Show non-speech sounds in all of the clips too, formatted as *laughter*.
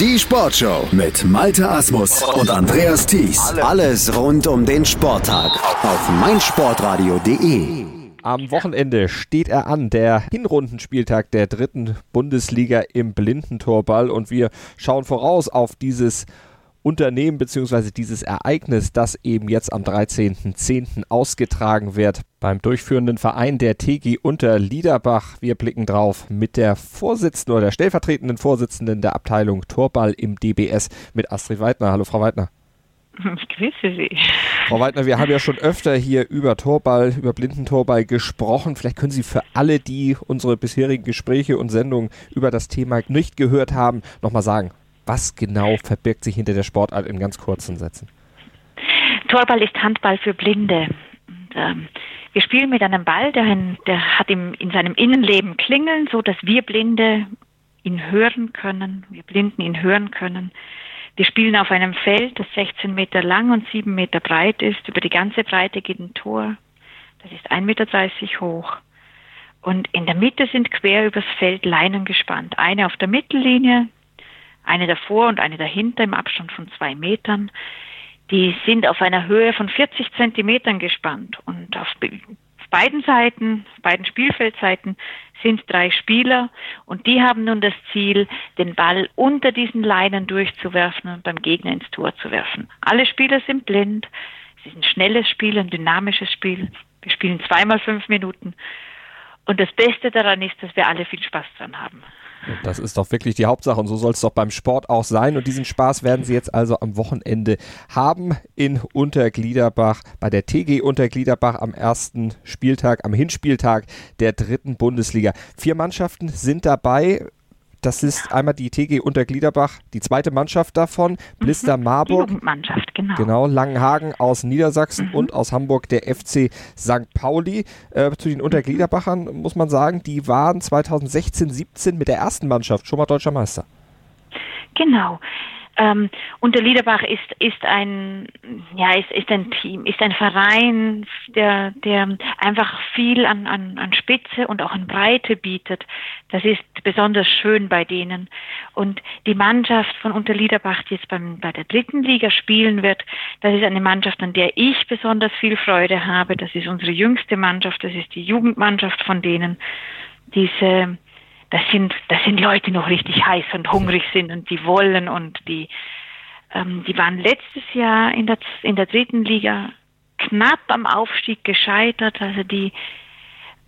Die Sportshow mit Malte Asmus und Andreas Thies. Alles rund um den Sporttag auf meinsportradio.de. Am Wochenende steht er an, der Hinrundenspieltag der dritten Bundesliga im Blindentorball und wir schauen voraus auf dieses Unternehmen bzw. dieses Ereignis, das eben jetzt am 13.10. ausgetragen wird beim durchführenden Verein der TG Unter Liederbach. Wir blicken drauf mit der Vorsitzenden oder der stellvertretenden Vorsitzenden der Abteilung Torball im DBS mit Astrid Weidner. Hallo Frau Weidner. *laughs* Ich grüße Sie. Frau Weidner, wir haben ja schon öfter hier über Torball, über Blindentorball gesprochen. Vielleicht können Sie für alle, die unsere bisherigen Gespräche und Sendungen über das Thema nicht gehört haben, nochmal sagen, was genau verbirgt sich hinter der Sportart in ganz kurzen Sätzen? Torball ist Handball für Blinde. Und, ähm, wir spielen mit einem Ball, der, der hat im, in seinem Innenleben Klingeln, so dass wir Blinde ihn hören können, wir Blinden ihn hören können. Wir spielen auf einem Feld, das 16 Meter lang und 7 Meter breit ist. Über die ganze Breite geht ein Tor. Das ist 1,30 Meter hoch. Und in der Mitte sind quer übers Feld Leinen gespannt. Eine auf der Mittellinie, eine davor und eine dahinter im Abstand von zwei Metern. Die sind auf einer Höhe von 40 Zentimetern gespannt und auf beiden Seiten, beiden Spielfeldseiten sind drei Spieler und die haben nun das Ziel, den Ball unter diesen Leinen durchzuwerfen und beim Gegner ins Tor zu werfen. Alle Spieler sind blind. Es ist ein schnelles Spiel, ein dynamisches Spiel. Wir spielen zweimal fünf Minuten. Und das Beste daran ist, dass wir alle viel Spaß dran haben. Das ist doch wirklich die Hauptsache und so soll es doch beim Sport auch sein. Und diesen Spaß werden Sie jetzt also am Wochenende haben in Untergliederbach, bei der TG Untergliederbach am ersten Spieltag, am Hinspieltag der dritten Bundesliga. Vier Mannschaften sind dabei. Das ist einmal die TG Untergliederbach, die zweite Mannschaft davon, Blister mhm, Marburg, Mannschaft, genau. genau, Langenhagen aus Niedersachsen mhm. und aus Hamburg der FC St. Pauli. Äh, zu den Untergliederbachern muss man sagen, die waren 2016, 17 mit der ersten Mannschaft schon mal deutscher Meister. Genau. Ähm, und der Liederbach ist, ist ein, ja, ist, ist ein Team, ist ein Verein, der, der einfach viel an, an, an Spitze und auch an Breite bietet. Das ist besonders schön bei denen. Und die Mannschaft von Unterliederbach, die jetzt beim, bei der dritten Liga spielen wird, das ist eine Mannschaft, an der ich besonders viel Freude habe. Das ist unsere jüngste Mannschaft, das ist die Jugendmannschaft von denen. Diese, das sind, das sind Leute, die noch richtig heiß und hungrig sind und die wollen und die, ähm, die waren letztes Jahr in der, in der dritten Liga knapp am Aufstieg gescheitert. Also die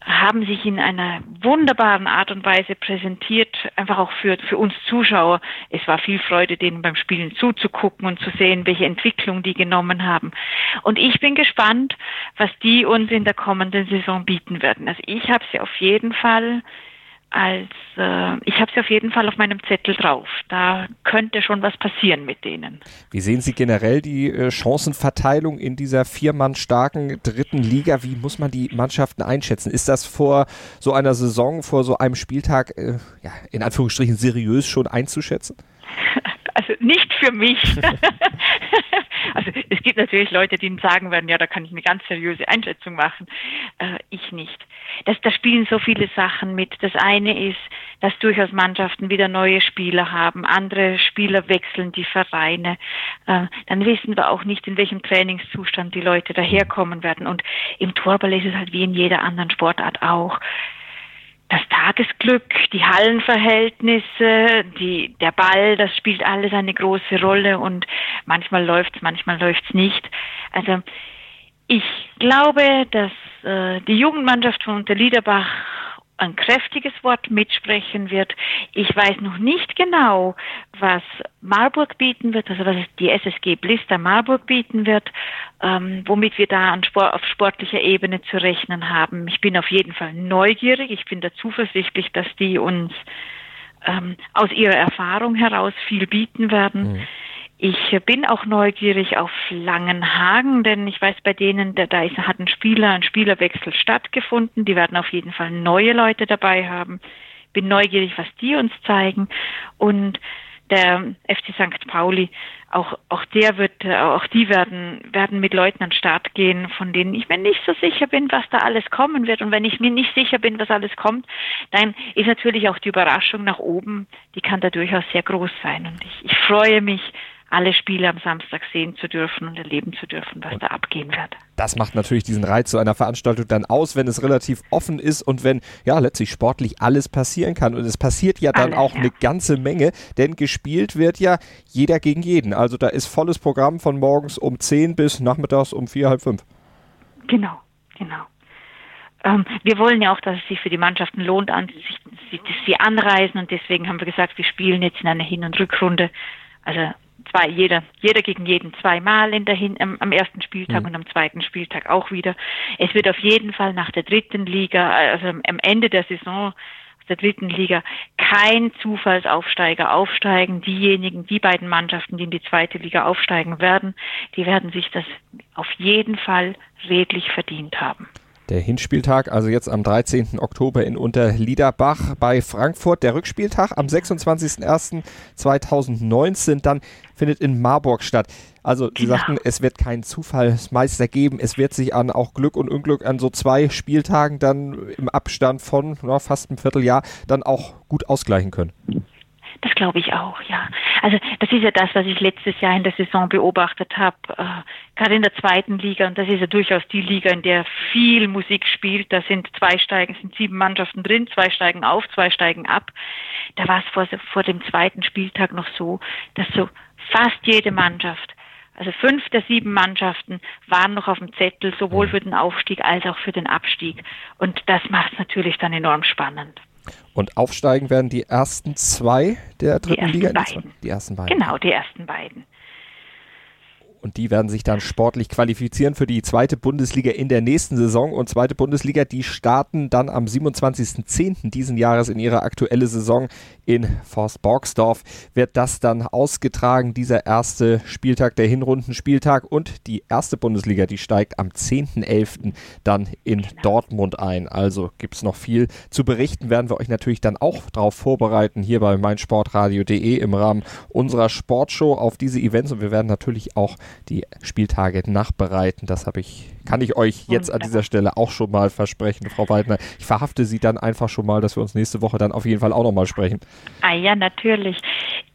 haben sich in einer wunderbaren Art und Weise präsentiert, einfach auch für, für uns Zuschauer. Es war viel Freude, denen beim Spielen zuzugucken und zu sehen, welche Entwicklung die genommen haben. Und ich bin gespannt, was die uns in der kommenden Saison bieten werden. Also ich habe sie auf jeden Fall als äh, ich habe sie auf jeden Fall auf meinem Zettel drauf. Da könnte schon was passieren mit denen. Wie sehen Sie generell die äh, Chancenverteilung in dieser viermann starken dritten Liga? Wie muss man die Mannschaften einschätzen? Ist das vor so einer Saison, vor so einem Spieltag, äh, ja, in Anführungsstrichen seriös schon einzuschätzen? *laughs* Also nicht für mich. *laughs* also es gibt natürlich Leute, die sagen werden, ja, da kann ich eine ganz seriöse Einschätzung machen. Äh, ich nicht. Das, da spielen so viele Sachen mit. Das eine ist, dass durchaus Mannschaften wieder neue Spieler haben, andere Spieler wechseln die Vereine. Äh, dann wissen wir auch nicht, in welchem Trainingszustand die Leute daherkommen werden. Und im Torball ist es halt wie in jeder anderen Sportart auch Tagesglück, die Hallenverhältnisse, die, der Ball, das spielt alles eine große Rolle und manchmal läuft's, manchmal läuft's nicht. Also ich glaube, dass äh, die Jugendmannschaft von Unterliederbach ein kräftiges Wort mitsprechen wird. Ich weiß noch nicht genau, was Marburg bieten wird, also was die SSG Blister Marburg bieten wird, ähm, womit wir da Sport, auf sportlicher Ebene zu rechnen haben. Ich bin auf jeden Fall neugierig. Ich bin da zuversichtlich, dass die uns ähm, aus ihrer Erfahrung heraus viel bieten werden. Mhm. Ich bin auch neugierig auf Langenhagen, denn ich weiß bei denen, da, ist, hat ein Spieler, ein Spielerwechsel stattgefunden. Die werden auf jeden Fall neue Leute dabei haben. Bin neugierig, was die uns zeigen. Und der FC St. Pauli, auch, auch der wird, auch die werden, werden mit Leuten an den Start gehen, von denen ich mir nicht so sicher bin, was da alles kommen wird. Und wenn ich mir nicht sicher bin, was alles kommt, dann ist natürlich auch die Überraschung nach oben, die kann da durchaus sehr groß sein. Und ich, ich freue mich, alle Spiele am Samstag sehen zu dürfen und erleben zu dürfen, was da abgehen wird. Das macht natürlich diesen Reiz so einer Veranstaltung dann aus, wenn es relativ offen ist und wenn ja letztlich sportlich alles passieren kann. Und es passiert ja dann alles, auch ja. eine ganze Menge, denn gespielt wird ja jeder gegen jeden. Also da ist volles Programm von morgens um 10 bis nachmittags um 4, halb 5. Genau, genau ähm, wir wollen ja auch, dass es sich für die Mannschaften lohnt, dass sie anreisen und deswegen haben wir gesagt, wir spielen jetzt in einer Hin- und Rückrunde. Also zwei, jeder, jeder gegen jeden zweimal in der Hin am, am ersten Spieltag mhm. und am zweiten Spieltag auch wieder. Es wird auf jeden Fall nach der dritten Liga, also am Ende der Saison der dritten Liga kein Zufallsaufsteiger aufsteigen. Diejenigen, die beiden Mannschaften, die in die zweite Liga aufsteigen werden, die werden sich das auf jeden Fall redlich verdient haben. Der Hinspieltag, also jetzt am 13. Oktober in Unterliederbach bei Frankfurt. Der Rückspieltag am 26.01.2019 dann findet in Marburg statt. Also Sie genau. sagten, es wird keinen Zufallsmeister geben. Es wird sich an auch Glück und Unglück an so zwei Spieltagen dann im Abstand von ja, fast einem Vierteljahr dann auch gut ausgleichen können. Das glaube ich auch, ja. Also das ist ja das, was ich letztes Jahr in der Saison beobachtet habe, äh, gerade in der zweiten Liga. Und das ist ja durchaus die Liga, in der viel Musik spielt. Da sind zwei Steigen, sind sieben Mannschaften drin, zwei steigen auf, zwei steigen ab. Da war es vor, vor dem zweiten Spieltag noch so, dass so fast jede Mannschaft also fünf der sieben Mannschaften waren noch auf dem Zettel, sowohl für den Aufstieg als auch für den Abstieg. Und das macht es natürlich dann enorm spannend. Und aufsteigen werden die ersten zwei der dritten die Liga? Beiden. Die ersten beiden. Genau, die ersten beiden. Und die werden sich dann sportlich qualifizieren für die zweite Bundesliga in der nächsten Saison. Und zweite Bundesliga, die starten dann am 27.10. diesen Jahres in ihre aktuelle Saison in Forst Borgsdorf. Wird das dann ausgetragen, dieser erste Spieltag, der Hinrundenspieltag. Und die erste Bundesliga, die steigt am 10.11. dann in Dortmund ein. Also gibt es noch viel zu berichten, werden wir euch natürlich dann auch darauf vorbereiten, hier bei meinsportradio.de im Rahmen unserer Sportshow auf diese Events. Und wir werden natürlich auch die Spieltage nachbereiten. Das habe ich, kann ich euch jetzt an dieser Stelle auch schon mal versprechen, Frau Waldner. Ich verhafte Sie dann einfach schon mal, dass wir uns nächste Woche dann auf jeden Fall auch nochmal sprechen. Ah ja, natürlich.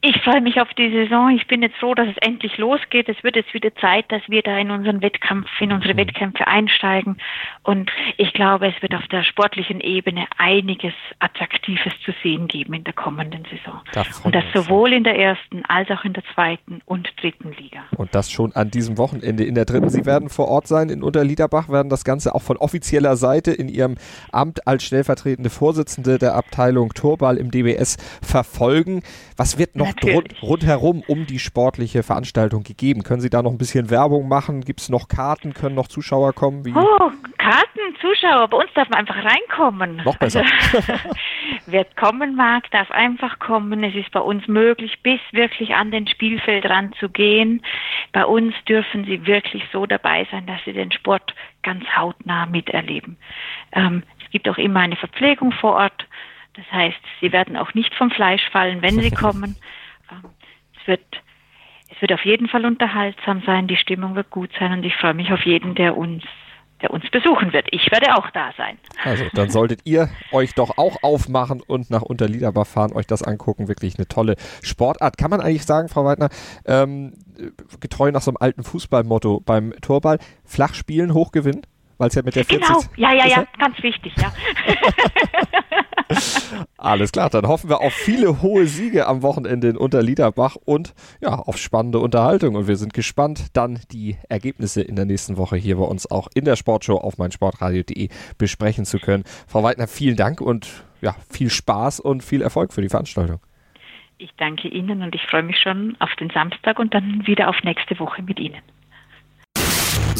Ich freue mich auf die Saison. Ich bin jetzt froh, dass es endlich losgeht. Es wird jetzt wieder Zeit, dass wir da in unseren Wettkampf, in unsere mhm. Wettkämpfe einsteigen. Und ich glaube, es wird auf der sportlichen Ebene einiges Attraktives zu sehen geben in der kommenden Saison. Das und das sowohl in der ersten als auch in der zweiten und dritten Liga. Und das schon an diesem Wochenende in der dritten. Sie werden vor Ort sein in Unterliederbach, werden das Ganze auch von offizieller Seite in Ihrem Amt als stellvertretende Vorsitzende der Abteilung Torball im DBS verfolgen. Was wird noch rund, rundherum um die sportliche Veranstaltung gegeben? Können Sie da noch ein bisschen Werbung machen? Gibt es noch Karten? Können noch Zuschauer kommen? Wie? Oh, Karten, Zuschauer. Bei uns darf man einfach reinkommen. Noch besser. Also, *laughs* wer kommen mag, darf einfach kommen. Es ist bei uns möglich, bis wirklich an den Spielfeldrand zu gehen. Bei uns dürfen Sie wirklich so dabei sein, dass Sie den Sport ganz hautnah miterleben. Ähm, es gibt auch immer eine Verpflegung vor Ort. Das heißt, sie werden auch nicht vom Fleisch fallen, wenn sie *laughs* kommen. Ähm, es wird es wird auf jeden Fall unterhaltsam sein, die Stimmung wird gut sein und ich freue mich auf jeden, der uns der uns besuchen wird. Ich werde auch da sein. Also, dann solltet ihr euch doch auch aufmachen und nach Unterliederbach fahren, euch das angucken. Wirklich eine tolle Sportart. Kann man eigentlich sagen, Frau Weidner, ähm, getreu nach so einem alten Fußballmotto beim Torball, flach spielen, hoch gewinnen? Weil es ja mit der 40... Genau, ja, ja, ja, ganz wichtig, ja. *laughs* Alles klar, dann hoffen wir auf viele hohe Siege am Wochenende in Unterliederbach und ja, auf spannende Unterhaltung. Und wir sind gespannt, dann die Ergebnisse in der nächsten Woche hier bei uns auch in der Sportshow auf meinsportradio.de besprechen zu können. Frau Weidner, vielen Dank und ja, viel Spaß und viel Erfolg für die Veranstaltung. Ich danke Ihnen und ich freue mich schon auf den Samstag und dann wieder auf nächste Woche mit Ihnen.